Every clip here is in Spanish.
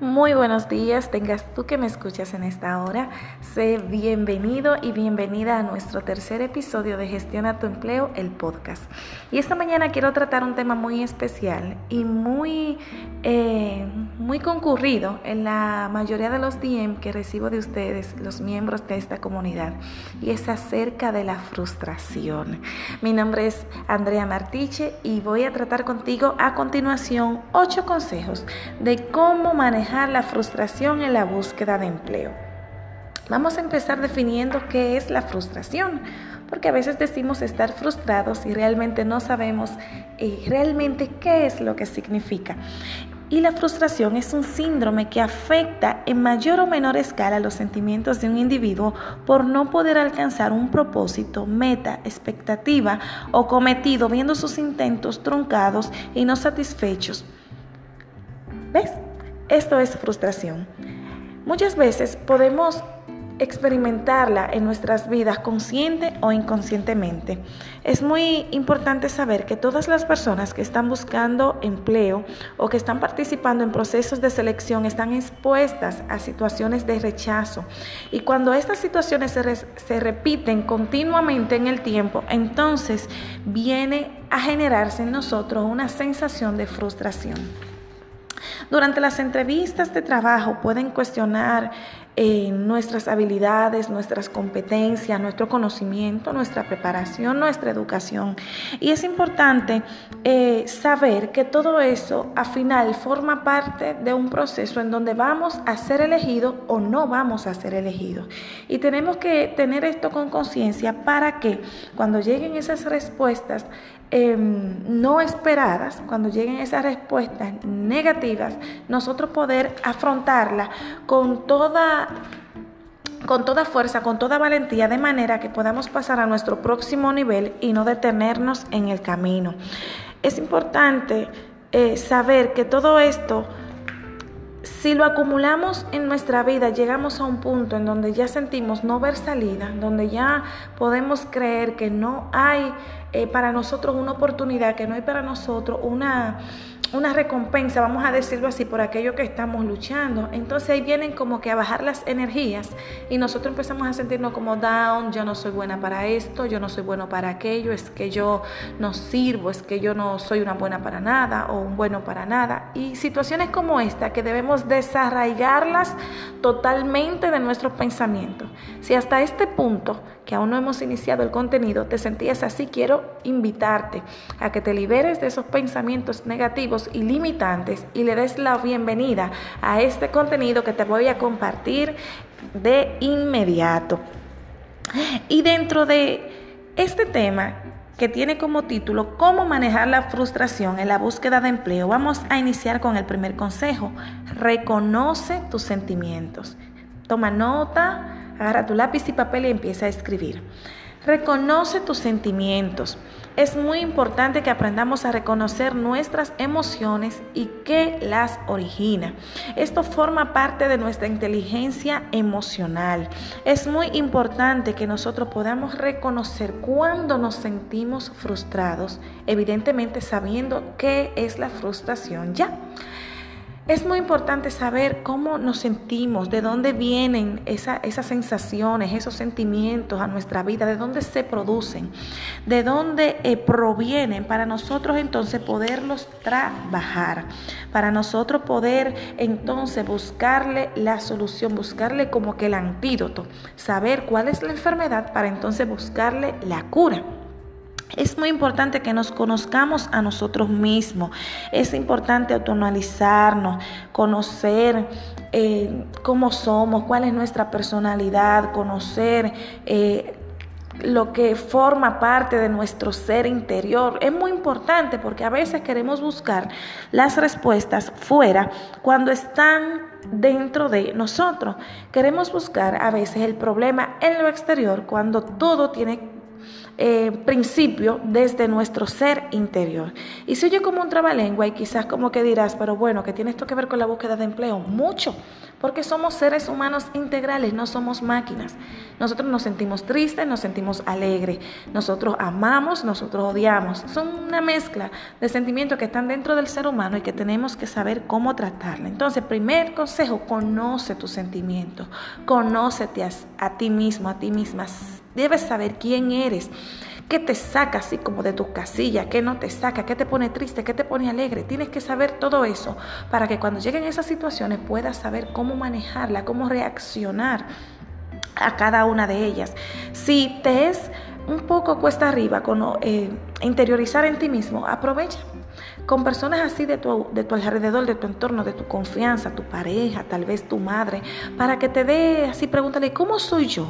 Muy buenos días, tengas tú que me escuchas en esta hora. Sé bienvenido y bienvenida a nuestro tercer episodio de Gestiona tu empleo, el podcast. Y esta mañana quiero tratar un tema muy especial y muy, eh, muy concurrido en la mayoría de los DM que recibo de ustedes, los miembros de esta comunidad, y es acerca de la frustración. Mi nombre es Andrea Martiche y voy a tratar contigo a continuación ocho consejos de cómo manejar la frustración en la búsqueda de empleo. Vamos a empezar definiendo qué es la frustración, porque a veces decimos estar frustrados y realmente no sabemos eh, realmente qué es lo que significa. Y la frustración es un síndrome que afecta en mayor o menor escala los sentimientos de un individuo por no poder alcanzar un propósito, meta, expectativa o cometido viendo sus intentos truncados y no satisfechos. ¿Ves? Esto es frustración. Muchas veces podemos experimentarla en nuestras vidas consciente o inconscientemente. Es muy importante saber que todas las personas que están buscando empleo o que están participando en procesos de selección están expuestas a situaciones de rechazo. Y cuando estas situaciones se, repiten continuamente en el tiempo, entonces viene a generarse en nosotros una sensación de frustración. Durante las entrevistas de trabajo pueden cuestionar eh, nuestras habilidades, nuestras competencias, nuestro conocimiento, nuestra preparación, nuestra educación. Y es importante eh, saber que todo eso al final forma parte de un proceso en donde vamos a ser elegidos o no vamos a ser elegidos. Y tenemos que tener esto con conciencia para que cuando lleguen esas respuestas, Em, no esperadas, cuando lleguen esas respuestas negativas, nosotros poder afrontarla con toda con toda fuerza, con toda valentía, de manera que podamos pasar a nuestro próximo nivel y no detenernos en el camino. Es importante eh, saber que todo esto si lo acumulamos en nuestra vida, llegamos a un punto en donde ya sentimos no ver salida, donde ya podemos creer que no hay eh, para nosotros una oportunidad, que no hay para nosotros una una recompensa, vamos a decirlo así, por aquello que estamos luchando. Entonces ahí vienen como que a bajar las energías y nosotros empezamos a sentirnos como down, yo no soy buena para esto, yo no soy bueno para aquello, es que yo no sirvo, es que yo no soy una buena para nada o un bueno para nada. Y situaciones como esta que debemos desarraigarlas totalmente de nuestros pensamientos. Si hasta este punto, que aún no hemos iniciado el contenido, te sentías así, quiero invitarte a que te liberes de esos pensamientos negativos y limitantes y le des la bienvenida a este contenido que te voy a compartir de inmediato. Y dentro de este tema que tiene como título Cómo manejar la frustración en la búsqueda de empleo, vamos a iniciar con el primer consejo. Reconoce tus sentimientos. Toma nota, agarra tu lápiz y papel y empieza a escribir. Reconoce tus sentimientos. Es muy importante que aprendamos a reconocer nuestras emociones y qué las origina. Esto forma parte de nuestra inteligencia emocional. Es muy importante que nosotros podamos reconocer cuando nos sentimos frustrados, evidentemente sabiendo qué es la frustración ya. Es muy importante saber cómo nos sentimos, de dónde vienen esas sensaciones, esos sentimientos a nuestra vida, de dónde se producen, de dónde eh, provienen, para nosotros entonces poderlos trabajar, para nosotros poder entonces buscarle la solución, buscarle como que el antídoto, saber cuál es la enfermedad para entonces buscarle la cura. Es muy importante que nos conozcamos a nosotros mismos. Es importante autoanalizarnos, conocer eh, cómo somos, cuál es nuestra personalidad, conocer eh, lo que forma parte de nuestro ser interior. Es muy importante porque a veces queremos buscar las respuestas fuera cuando están dentro de nosotros. Queremos buscar a veces el problema en lo exterior cuando todo tiene eh, principio desde nuestro ser interior. Y si oye como un trabalengua y quizás como que dirás, pero bueno, que tiene esto que ver con la búsqueda de empleo, mucho, porque somos seres humanos integrales, no somos máquinas. Nosotros nos sentimos tristes, nos sentimos alegres, nosotros amamos, nosotros odiamos. Son una mezcla de sentimientos que están dentro del ser humano y que tenemos que saber cómo tratarla. Entonces, primer consejo, conoce tus sentimientos, conócete a, a ti mismo, a ti misma. Debes saber quién eres. ¿Qué te saca así como de tu casilla? ¿Qué no te saca? ¿Qué te pone triste? ¿Qué te pone alegre? Tienes que saber todo eso para que cuando lleguen esas situaciones puedas saber cómo manejarla, cómo reaccionar a cada una de ellas. Si te es un poco cuesta arriba con eh, interiorizar en ti mismo, aprovecha con personas así de tu, de tu alrededor, de tu entorno, de tu confianza, tu pareja, tal vez tu madre, para que te dé así, pregúntale, ¿cómo soy yo?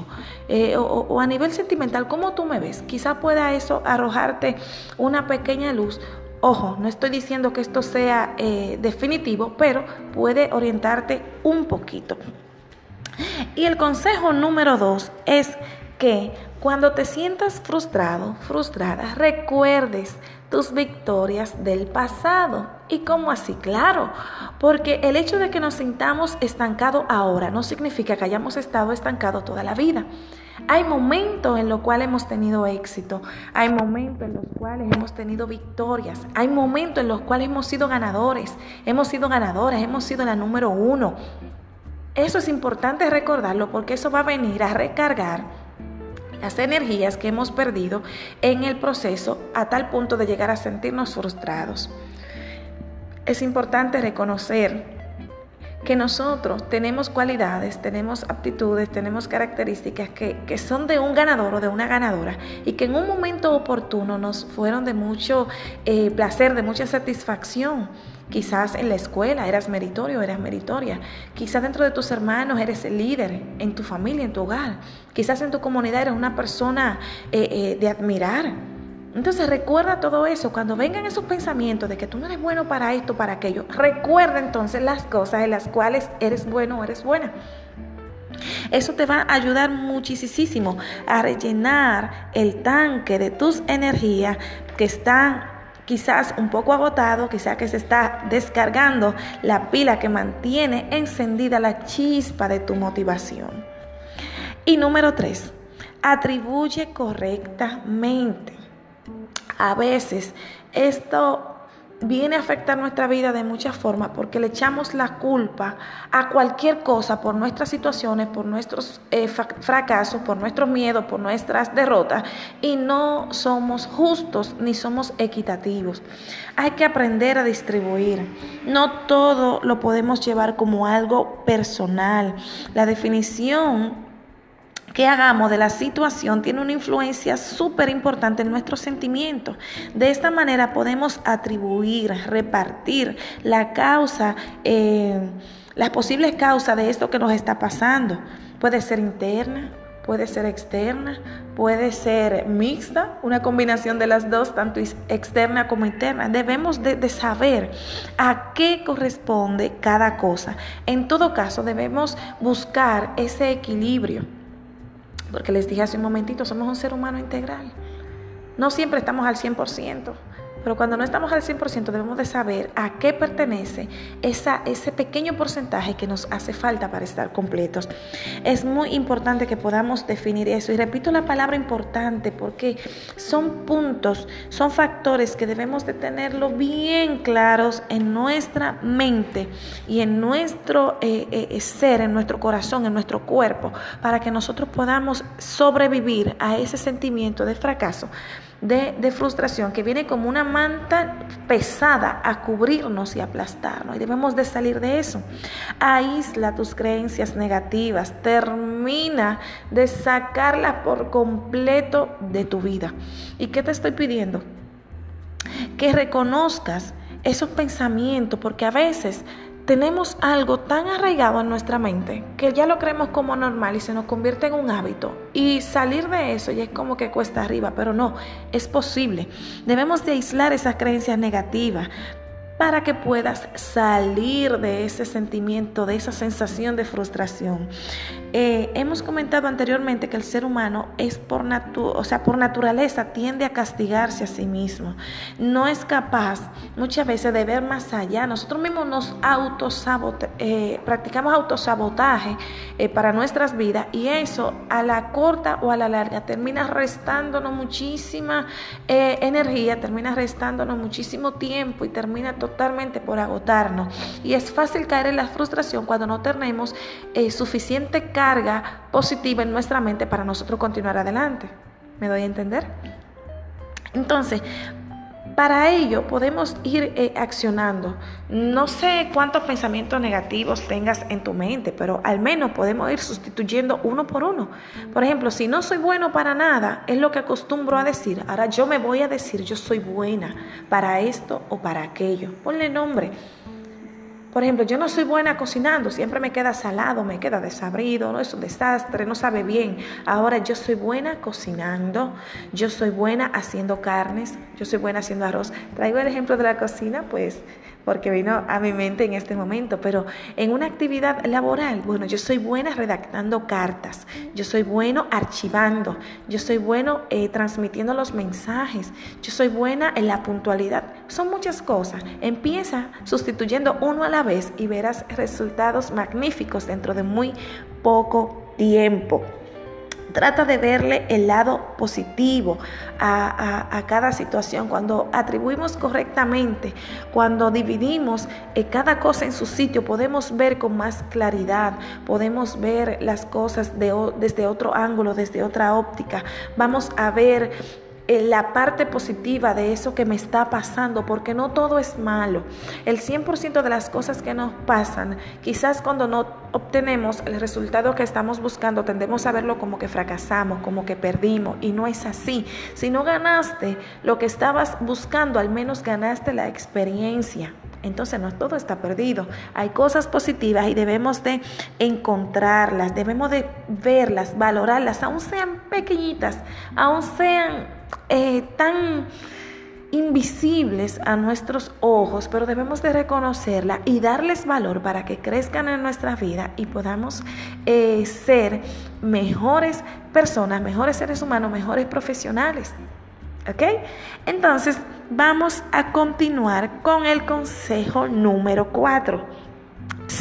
Eh, o, a nivel sentimental, ¿cómo tú me ves? Quizá pueda eso arrojarte una pequeña luz. Ojo, no estoy diciendo que esto sea eh, definitivo, pero puede orientarte un poquito. Y el consejo número dos es que cuando te sientas frustrado, frustrada, recuerdes tus victorias del pasado. ¿Y cómo así? Claro, porque el hecho de que nos sintamos estancados ahora no significa que hayamos estado estancados toda la vida. Hay momentos en los cuales hemos tenido éxito, hay momentos en los cuales hemos tenido victorias, hay momentos en los cuales hemos sido ganadores, hemos sido ganadoras, hemos sido la número uno. Eso es importante recordarlo porque eso va a venir a recargar las energías que hemos perdido en el proceso a tal punto de llegar a sentirnos frustrados. Es importante reconocer que nosotros tenemos cualidades, tenemos aptitudes, tenemos características que, son de un ganador o de una ganadora y que en un momento oportuno nos fueron de mucho eh, placer, de mucha satisfacción. Quizás en la escuela eras meritorio, eras meritoria. Quizás dentro de tus hermanos eres el líder, en tu familia, en tu hogar. Quizás en tu comunidad eres una persona eh, eh, de admirar. Entonces recuerda todo eso. Cuando vengan esos pensamientos de que tú no eres bueno para esto, para aquello, recuerda entonces las cosas en las cuales eres bueno o eres buena. Eso te va a ayudar muchísimo a rellenar el tanque de tus energías que están quizás un poco agotado, quizás que se está descargando la pila que mantiene encendida la chispa de tu motivación. Y número tres, atribuye correctamente. A veces esto viene a afectar nuestra vida de muchas formas porque le echamos la culpa a cualquier cosa por nuestras situaciones, por nuestros eh, fracasos, por nuestros miedos, por nuestras derrotas y no somos justos ni somos equitativos. Hay que aprender a distribuir. No todo lo podemos llevar como algo personal. La definición que hagamos de la situación tiene una influencia súper importante en nuestros sentimientos. De esta manera podemos atribuir, repartir la causa, eh, las posibles causas de esto que nos está pasando. Puede ser interna, puede ser externa, puede ser mixta, una combinación de las dos, tanto externa como interna. Debemos de, saber a qué corresponde cada cosa. En todo caso, debemos buscar ese equilibrio porque les dije hace un momentito, somos un ser humano integral. No siempre estamos al 100%. Pero cuando no estamos al 100% debemos de saber a qué pertenece ese pequeño porcentaje que nos hace falta para estar completos. Es muy importante que podamos definir eso. Y repito la palabra importante porque son puntos, son factores que debemos de tenerlo bien claros en nuestra mente y en nuestro eh, eh, ser, en nuestro corazón, en nuestro cuerpo, para que nosotros podamos sobrevivir a ese sentimiento de fracaso de, frustración que viene como una manta pesada a cubrirnos y aplastarnos. Y debemos de salir de eso. Aísla tus creencias negativas. Termina de sacarlas por completo de tu vida. ¿Y qué te estoy pidiendo? Que reconozcas esos pensamientos, porque a veces tenemos algo tan arraigado en nuestra mente que ya lo creemos como normal y se nos convierte en un hábito. Y salir de eso ya es como que cuesta arriba, pero no, es posible. Debemos de aislar esas creencias negativas, para que puedas salir de ese sentimiento, de esa sensación de frustración. Eh, hemos comentado anteriormente que el ser humano es por, o sea, por naturaleza tiende a castigarse a sí mismo. No es capaz muchas veces de ver más allá. Nosotros mismos nos autosabote, eh, practicamos autosabotaje eh, para nuestras vidas y eso a la corta o a la larga termina restándonos muchísima energía, termina restándonos muchísimo tiempo y termina totalmente por agotarnos. Y es fácil caer en la frustración cuando no tenemos eh, suficiente carga positiva en nuestra mente para nosotros continuar adelante. ¿Me doy a entender? Entonces, para ello podemos ir eh, accionando. No sé cuántos pensamientos negativos tengas en tu mente, pero al menos podemos ir sustituyendo uno por uno. Por ejemplo, si no soy bueno para nada, es lo que acostumbro a decir. Ahora yo me voy a decir, yo soy buena para esto o para aquello. Ponle nombre. Por ejemplo, yo no soy buena cocinando, siempre me queda salado, me queda desabrido, no es un desastre, no sabe bien. Ahora yo soy buena cocinando, yo soy buena haciendo carnes, yo soy buena haciendo arroz. Traigo el ejemplo de la cocina, pues porque vino a mi mente en este momento, pero en una actividad laboral, bueno, yo soy buena redactando cartas, yo soy bueno archivando, yo soy bueno eh, transmitiendo los mensajes, yo soy buena en la puntualidad. Son muchas cosas. Empieza sustituyendo uno a la vez y verás resultados magníficos dentro de muy poco tiempo. Trata de verle el lado positivo a, cada situación. Cuando atribuimos correctamente, cuando dividimos eh, cada cosa en su sitio, podemos ver con más claridad, podemos ver las cosas desde otro ángulo, desde otra óptica. Vamos a ver la parte positiva de eso que me está pasando, porque no todo es malo. El 100% de las cosas que nos pasan, quizás cuando no obtenemos el resultado que estamos buscando, tendemos a verlo como que fracasamos, como que perdimos, y no es así. Si no ganaste lo que estabas buscando, al menos ganaste la experiencia. Entonces no todo está perdido. Hay cosas positivas y debemos de encontrarlas, debemos de verlas, valorarlas, aun sean pequeñitas, aun sean eh, tan invisibles a nuestros ojos, pero debemos de reconocerla y darles valor para que crezcan en nuestra vida y podamos eh, ser mejores personas, mejores seres humanos, mejores profesionales. ¿Ok? Entonces, vamos a continuar con el consejo número 4.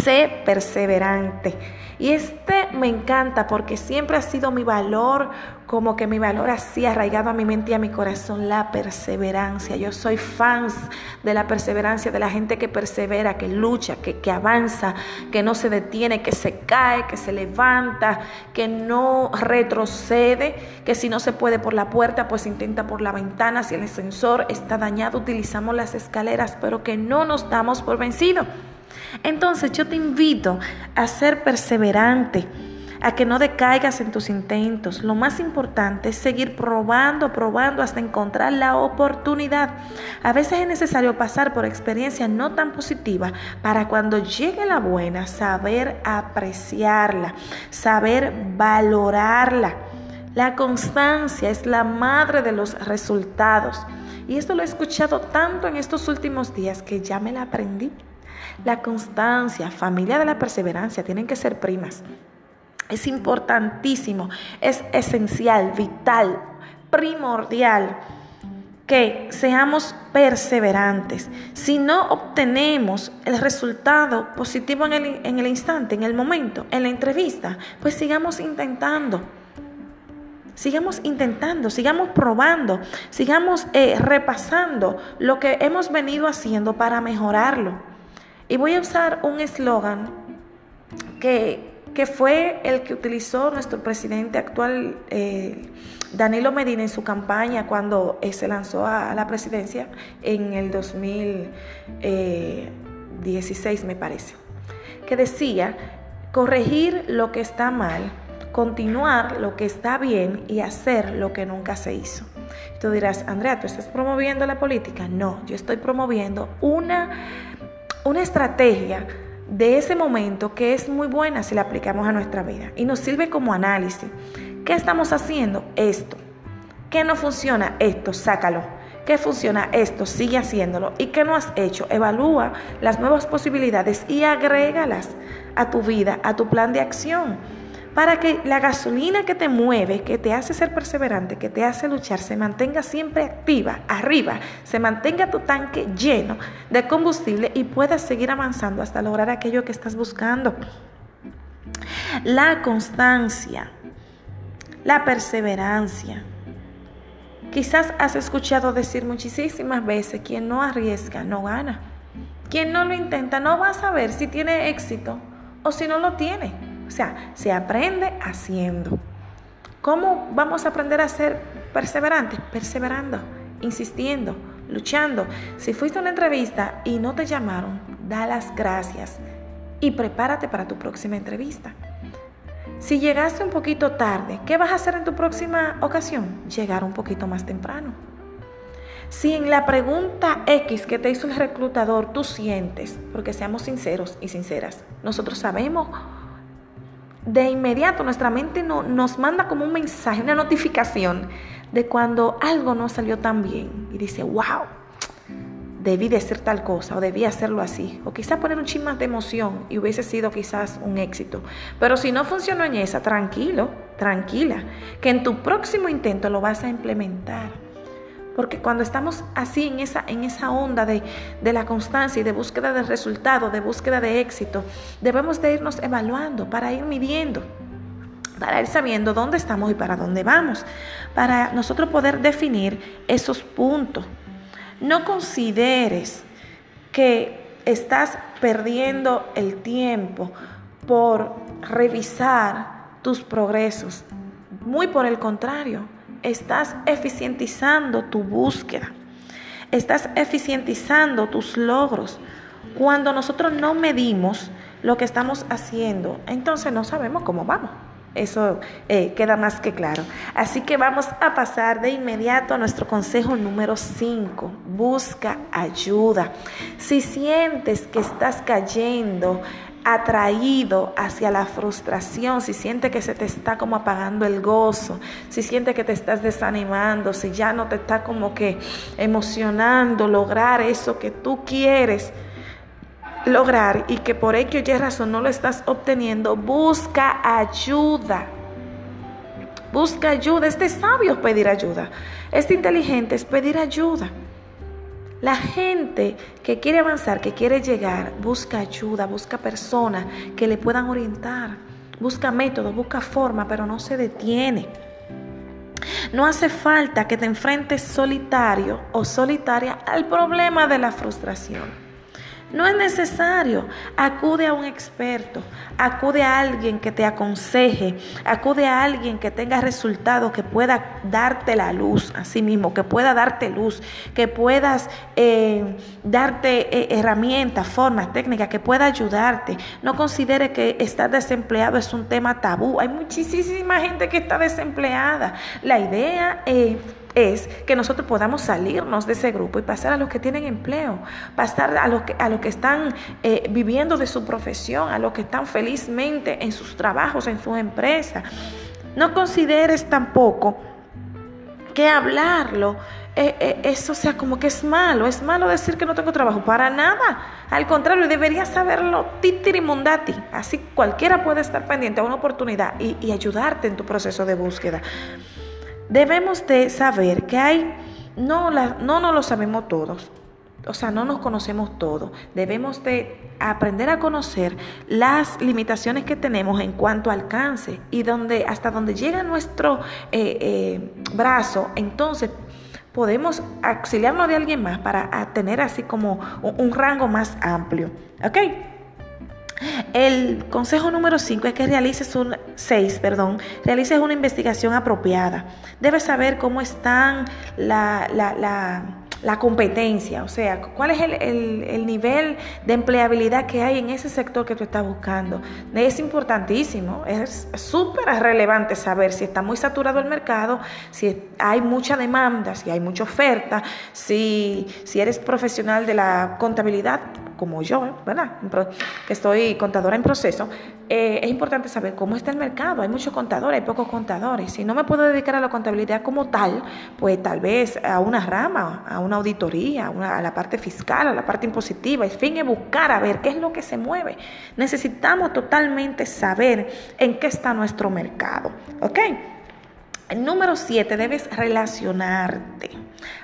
Sé perseverante. Y este me encanta porque siempre ha sido mi valor, como que mi valor así arraigado a mi mente y a mi corazón, la perseverancia. Yo soy fans de la perseverancia, de la gente que persevera, que lucha, que, que avanza, que no se detiene, que se cae, que se levanta, que no retrocede, que si no se puede por la puerta, pues intenta por la ventana. Si el ascensor está dañado, utilizamos las escaleras, pero que no nos damos por vencido. Entonces yo te invito a ser perseverante, a que no decaigas en tus intentos. Lo más importante es seguir probando, probando hasta encontrar la oportunidad. A veces es necesario pasar por experiencias no tan positivas para cuando llegue la buena, saber apreciarla, saber valorarla. La constancia es la madre de los resultados. Y esto lo he escuchado tanto en estos últimos días que ya me la aprendí. La constancia, familia de la perseverancia, tienen que ser primas. Es importantísimo, es esencial, vital, primordial que seamos perseverantes. Si no obtenemos el resultado positivo en el, instante, en el momento, en la entrevista, pues sigamos intentando. Sigamos intentando, sigamos probando, sigamos eh, repasando lo que hemos venido haciendo para mejorarlo. Y voy a usar un eslogan que, fue el que utilizó nuestro presidente actual, eh, Danilo Medina, en su campaña cuando eh, se lanzó a, la presidencia en el 2016, me parece, que decía, corregir lo que está mal, continuar lo que está bien y hacer lo que nunca se hizo. Tú dirás, Andrea, ¿tú estás promoviendo la política? No, yo estoy promoviendo una una estrategia de ese momento que es muy buena si la aplicamos a nuestra vida y nos sirve como análisis. ¿Qué estamos haciendo? Esto. ¿Qué no funciona? Esto, sácalo. ¿Qué funciona? Esto, sigue haciéndolo. ¿Y qué no has hecho? Evalúa las nuevas posibilidades y agrégalas a tu vida, a tu plan de acción para que la gasolina que te mueve, que te hace ser perseverante, que te hace luchar, se mantenga siempre activa, arriba, se mantenga tu tanque lleno de combustible y puedas seguir avanzando hasta lograr aquello que estás buscando. La constancia, la perseverancia. Quizás has escuchado decir muchísimas veces, quien no arriesga no gana. Quien no lo intenta no va a saber si tiene éxito o si no lo tiene. O sea, se aprende haciendo. ¿Cómo vamos a aprender a ser perseverantes? Perseverando, insistiendo, luchando. Si fuiste a una entrevista y no te llamaron, da las gracias y prepárate para tu próxima entrevista. Si llegaste un poquito tarde, ¿qué vas a hacer en tu próxima ocasión? Llegar un poquito más temprano. Si en la pregunta X que te hizo el reclutador tú sientes, porque seamos sinceros y sinceras, nosotros sabemos de inmediato nuestra mente no, nos manda como un mensaje, una notificación de cuando algo no salió tan bien y dice, wow, debí de hacer tal cosa o debí hacerlo así. O quizás poner un chin de emoción y hubiese sido quizás un éxito. Pero si no funcionó en esa, tranquilo, tranquila, que en tu próximo intento lo vas a implementar. Porque cuando estamos así en esa, en esa onda de, de la constancia y de búsqueda de resultado, de búsqueda de éxito, debemos de irnos evaluando para ir midiendo para ir sabiendo dónde estamos y para dónde vamos, para nosotros poder definir esos puntos. No consideres que estás perdiendo el tiempo por revisar tus progresos. Muy por el contrario, estás eficientizando tu búsqueda, estás eficientizando tus logros. Cuando nosotros no medimos lo que estamos haciendo, entonces no sabemos cómo vamos. Eso eh, queda más que claro. Así que vamos a pasar de inmediato a nuestro consejo número 5. Busca ayuda. Si sientes que estás cayendo atraído hacia la frustración, si siente que se te está como apagando el gozo, si siente que te estás desanimando, si ya no te está como que emocionando lograr eso que tú quieres lograr y que por ello y razón no lo estás obteniendo, busca ayuda. Busca ayuda. Este sabio pedir ayuda. Este inteligente es pedir ayuda. La gente que quiere avanzar, que quiere llegar, busca ayuda, busca personas que le puedan orientar, busca métodos, busca forma, pero no se detiene. No hace falta que te enfrentes solitario o solitaria al problema de la frustración. No es necesario. Acude a un experto, acude a alguien que te aconseje, acude a alguien que tenga resultados, que pueda darte la luz a sí mismo, que pueda darte luz, que puedas eh, darte eh, herramientas, formas, técnicas, que pueda ayudarte. No considere que estar desempleado es un tema tabú. Hay muchísima gente que está desempleada. La idea es es que nosotros podamos salirnos de ese grupo y pasar a los que tienen empleo, pasar a los que, a los que están eh, viviendo de su profesión, a los que están felizmente en sus trabajos, en sus empresas. No consideres tampoco que hablarlo, eh, eh, eso sea como que es malo, es malo decir que no tengo trabajo, para nada. Al contrario, deberías saberlo titirimundati. Así cualquiera puede estar pendiente a una oportunidad y, y ayudarte en tu proceso de búsqueda debemos de saber que hay, no, la, no nos lo sabemos todos, o sea, no nos conocemos todos. Debemos de aprender a conocer las limitaciones que tenemos en cuanto a alcance y donde, hasta donde llega nuestro eh, eh, brazo, entonces podemos auxiliarnos de alguien más para tener así como un, un rango más amplio. ¿Ok? El consejo número 5 es que realices un 6, perdón, realices una investigación apropiada. Debes saber cómo están la, la, la la competencia, o sea, cuál es el, nivel de empleabilidad que hay en ese sector que tú estás buscando. Es importantísimo, es súper relevante saber si está muy saturado el mercado, si hay mucha demanda, si hay mucha oferta, si, si eres profesional de la contabilidad, como yo, ¿verdad? Que estoy contadora en proceso, eh, es importante saber cómo está el mercado. Hay muchos contadores, hay pocos contadores. Si no me puedo dedicar a la contabilidad como tal, pues tal vez a una rama, a una auditoría, a, la parte fiscal, a la parte impositiva. En fin, es buscar a ver qué es lo que se mueve. Necesitamos totalmente saber en qué está nuestro mercado. ¿Ok? Número siete, debes relacionarte.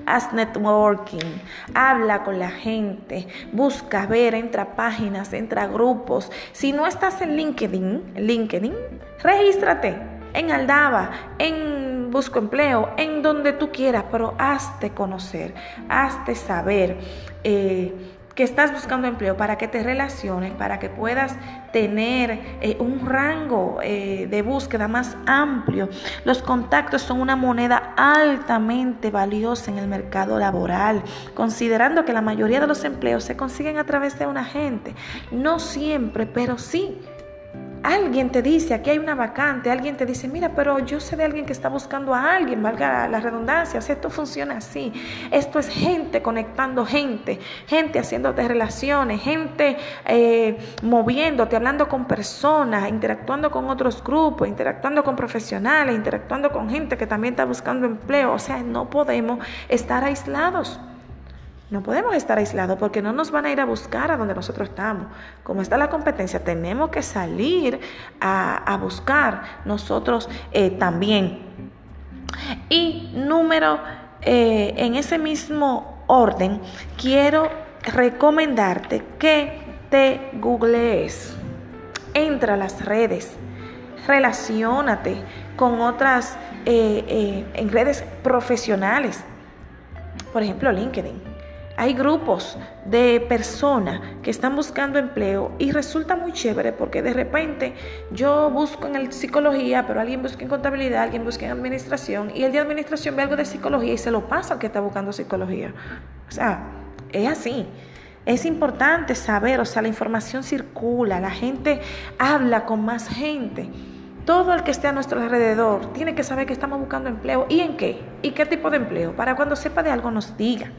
Haz networking, habla con la gente, busca ver, entra páginas, entra grupos. Si no estás en LinkedIn, LinkedIn, regístrate en Aldaba, en Busco Empleo, en donde tú quieras, pero hazte conocer, hazte saber. Eh, que estás buscando empleo, para que te relaciones, para que puedas tener eh, un rango eh, de búsqueda más amplio. Los contactos son una moneda altamente valiosa en el mercado laboral, considerando que la mayoría de los empleos se consiguen a través de un agente. No siempre, pero sí. Alguien te dice, aquí hay una vacante, alguien te dice, mira, pero yo sé de alguien que está buscando a alguien, valga la redundancia, o esto funciona así. Esto es gente conectando gente, gente haciéndote relaciones, gente eh, moviéndote, hablando con personas, interactuando con otros grupos, interactuando con profesionales, interactuando con gente que también está buscando empleo. O sea, no podemos estar aislados. No podemos estar aislados porque no nos van a ir a buscar a donde nosotros estamos. Como está la competencia, tenemos que salir a, buscar nosotros eh, también. Y número, eh, en ese mismo orden, quiero recomendarte que te googlees. Entra a las redes, relacionate con otras eh, en redes profesionales. Por ejemplo, LinkedIn hay grupos de personas que están buscando empleo y resulta muy chévere porque de repente yo busco en psicología, pero alguien busca en contabilidad, alguien busca en administración y el de administración ve algo de psicología y se lo pasa al que está buscando psicología. O sea, es así. Es importante saber, o sea, la información circula, la gente habla con más gente. Todo el que esté a nuestro alrededor tiene que saber que estamos buscando empleo y en qué y qué tipo de empleo, para cuando sepa de algo nos diga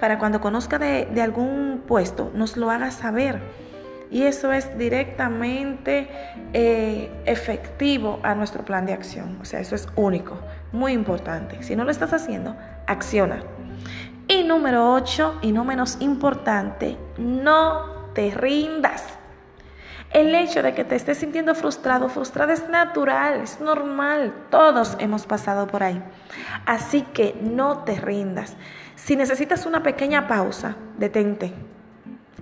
para cuando conozca de, algún puesto, nos lo haga saber. Y eso es directamente eh, efectivo a nuestro plan de acción. O sea, eso es único, muy importante. Si no lo estás haciendo, acciona. Y número 8, y no menos importante, no te rindas. El hecho de que te estés sintiendo frustrado, frustrada es natural, es normal. Todos hemos pasado por ahí. Así que no te rindas. Si necesitas una pequeña pausa, detente.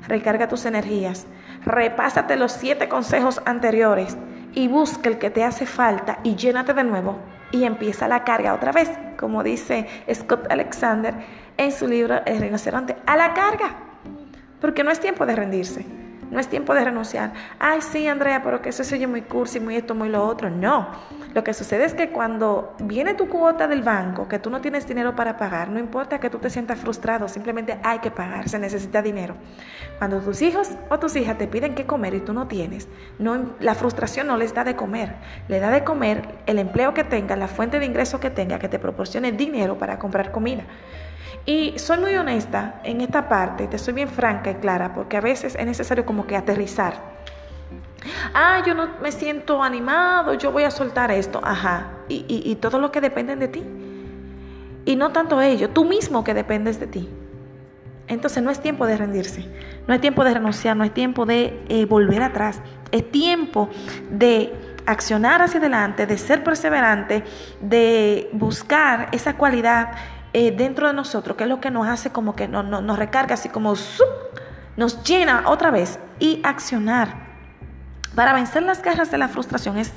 Recarga tus energías. Repásate los siete consejos anteriores y busca el que te hace falta y llénate de nuevo y empieza la carga otra vez, como dice Scott Alexander en su libro El rinoceronte, a la carga, porque no es tiempo de rendirse. No es tiempo de renunciar. Ay, sí, Andrea, pero que eso se oye muy cursi, muy esto, muy lo otro. No. Lo que sucede es que cuando viene tu cuota del banco, que tú no tienes dinero para pagar, no importa que tú te sientas frustrado, simplemente hay que pagar, se necesita dinero. Cuando tus hijos o tus hijas te piden qué comer y tú no tienes, la frustración no les da de comer. Le da de comer el empleo que tenga, la fuente de ingreso que tenga, que te proporcione dinero para comprar comida. Y soy muy honesta en esta parte, te soy bien franca y clara, porque a veces es necesario como que aterrizar. Ah, yo no me siento animado, yo voy a soltar esto, ajá, y, y, todo lo que depende de ti. Y no tanto ellos, tú mismo que dependes de ti. Entonces no es tiempo de rendirse, no es tiempo de renunciar, no es tiempo de eh, volver atrás, es tiempo de accionar hacia adelante, de ser perseverante, de buscar esa cualidad eh, dentro de nosotros, que es lo que nos hace como que no, nos recarga, así como nos llena otra vez. Y accionar. Para vencer las garras de la frustración es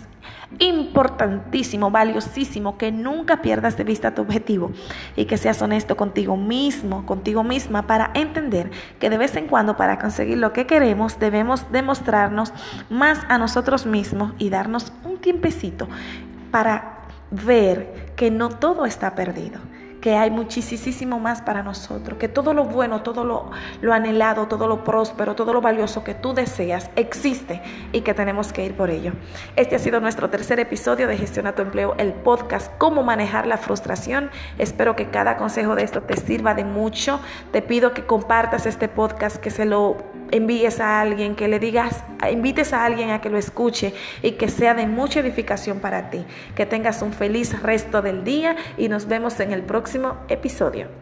importantísimo, valiosísimo que nunca pierdas de vista tu objetivo y que seas honesto contigo mismo, contigo misma, para entender que de vez en cuando para conseguir lo que queremos debemos demostrarnos más a nosotros mismos y darnos un tiempecito para ver que no todo está perdido que hay muchísimo más para nosotros, que todo lo bueno, todo lo, lo anhelado, todo lo próspero, todo lo valioso que tú deseas existe y que tenemos que ir por ello. Este ha sido nuestro tercer episodio de Gestiona tu empleo, el podcast, cómo manejar la frustración. Espero que cada consejo de esto te sirva de mucho. Te pido que compartas este podcast, que se lo envíes a alguien, que le digas, invites a alguien a que lo escuche y que sea de mucha edificación para ti. Que tengas un feliz resto del día y nos vemos en el próximo episodio.